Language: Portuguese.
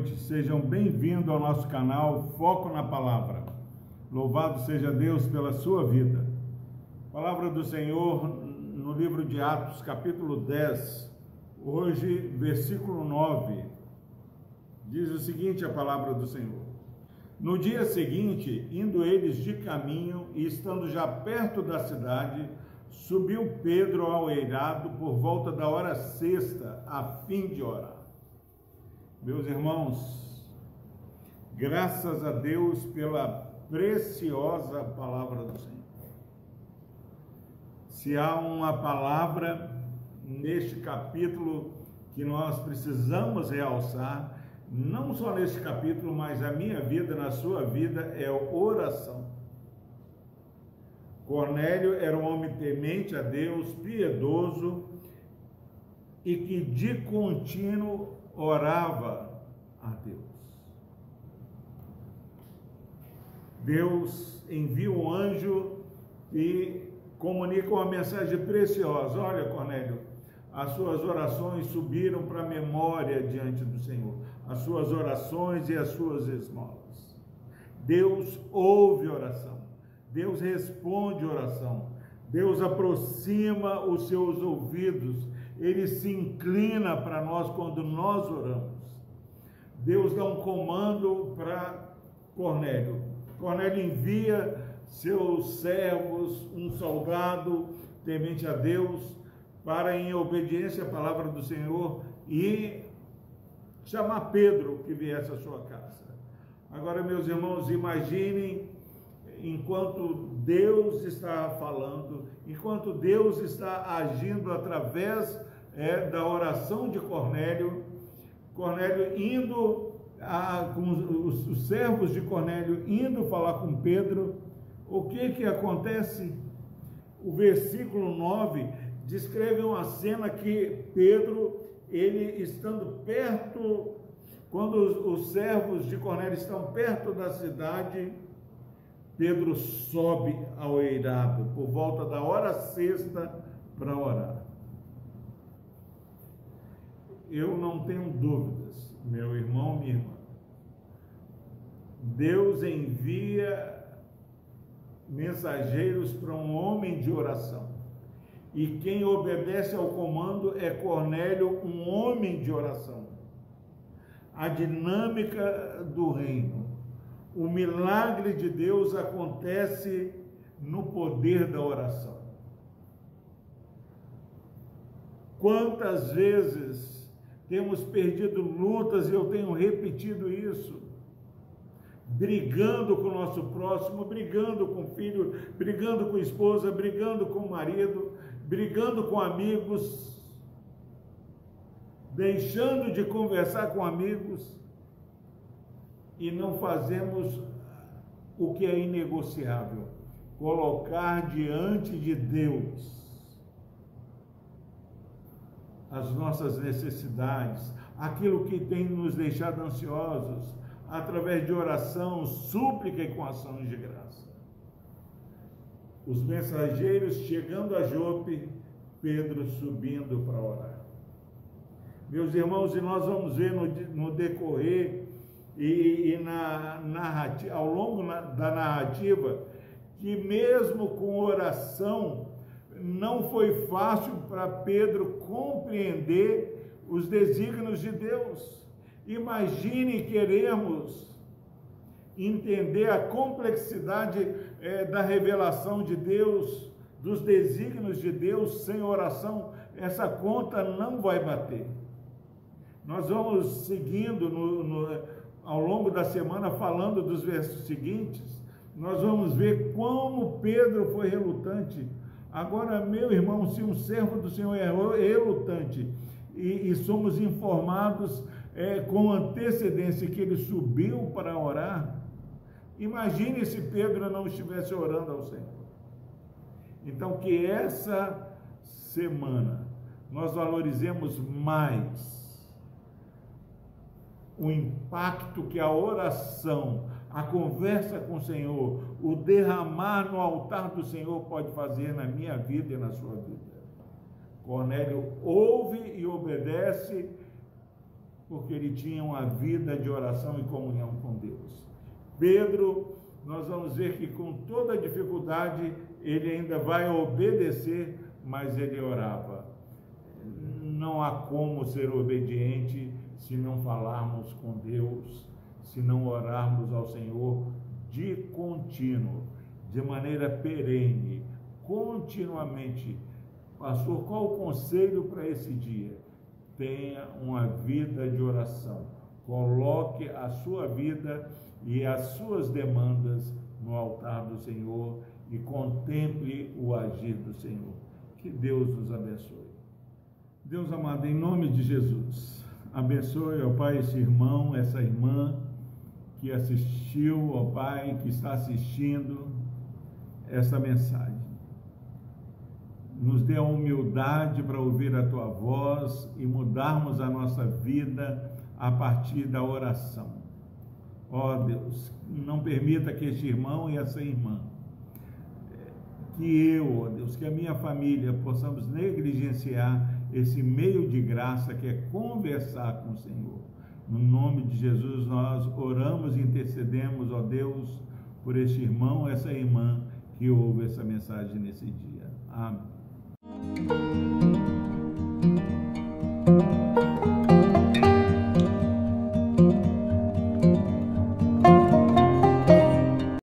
noite, sejam bem-vindos ao nosso canal Foco na Palavra. Louvado seja Deus pela sua vida. Palavra do Senhor no livro de Atos, capítulo 10, hoje, versículo 9. Diz o seguinte: a palavra do Senhor. No dia seguinte, indo eles de caminho e estando já perto da cidade, subiu Pedro ao eirado por volta da hora sexta, a fim de orar. Meus irmãos, graças a Deus pela preciosa palavra do Senhor. Se há uma palavra neste capítulo que nós precisamos realçar, não só neste capítulo, mas a minha vida, na sua vida, é oração. Cornélio era um homem temente a Deus, piedoso e que de contínuo orava a Deus. Deus envia um anjo e comunica uma mensagem preciosa. Olha, Cornélio, as suas orações subiram para a memória diante do Senhor, as suas orações e as suas esmolas. Deus ouve oração, Deus responde oração, Deus aproxima os seus ouvidos ele se inclina para nós quando nós oramos. Deus dá um comando para Cornélio. Cornélio envia seus servos, um soldado temente a Deus, para, em obediência à palavra do Senhor, e chamar Pedro que viesse à sua casa. Agora, meus irmãos, imaginem enquanto Deus está falando, enquanto Deus está agindo através é, da oração de Cornélio, Cornélio indo, a, com os, os servos de Cornélio indo falar com Pedro, o que que acontece? O versículo 9 descreve uma cena que Pedro, ele estando perto, quando os, os servos de Cornélio estão perto da cidade, Pedro sobe ao eirado por volta da hora sexta para orar. Eu não tenho dúvidas, meu irmão, minha irmã. Deus envia mensageiros para um homem de oração. E quem obedece ao comando é Cornélio, um homem de oração. A dinâmica do reino o milagre de Deus acontece no poder da oração. Quantas vezes temos perdido lutas, e eu tenho repetido isso, brigando com o nosso próximo, brigando com o filho, brigando com a esposa, brigando com o marido, brigando com amigos, deixando de conversar com amigos, e não fazemos o que é inegociável colocar diante de Deus as nossas necessidades, aquilo que tem nos deixado ansiosos, através de oração, súplica e com ações de graça. Os mensageiros chegando a Jope, Pedro subindo para orar. Meus irmãos, e nós vamos ver no, no decorrer e, e na narrativa, ao longo da narrativa, que mesmo com oração, não foi fácil para Pedro compreender os desígnios de Deus. Imagine queremos entender a complexidade é, da revelação de Deus, dos desígnios de Deus sem oração, essa conta não vai bater. Nós vamos seguindo no, no ao longo da semana, falando dos versos seguintes, nós vamos ver como Pedro foi relutante. Agora, meu irmão, se um servo do Senhor é relutante e, e somos informados é, com antecedência que ele subiu para orar, imagine se Pedro não estivesse orando ao Senhor. Então, que essa semana nós valorizemos mais o impacto que a oração, a conversa com o Senhor, o derramar no altar do Senhor pode fazer na minha vida e na sua vida. Cornélio ouve e obedece porque ele tinha uma vida de oração e comunhão com Deus. Pedro, nós vamos ver que com toda dificuldade ele ainda vai obedecer, mas ele orava. Não há como ser obediente se não falarmos com Deus, se não orarmos ao Senhor de contínuo, de maneira perene, continuamente. Pastor, qual o conselho para esse dia? Tenha uma vida de oração. Coloque a sua vida e as suas demandas no altar do Senhor e contemple o agir do Senhor. Que Deus nos abençoe. Deus amado, em nome de Jesus, abençoe, ó Pai, esse irmão, essa irmã que assistiu, ó Pai, que está assistindo essa mensagem. Nos dê a humildade para ouvir a tua voz e mudarmos a nossa vida a partir da oração. Ó Deus, não permita que este irmão e essa irmã, que eu, ó Deus, que a minha família possamos negligenciar esse meio de graça que é conversar com o Senhor. No nome de Jesus, nós oramos e intercedemos, ó Deus, por este irmão, essa irmã que ouve essa mensagem nesse dia. Amém.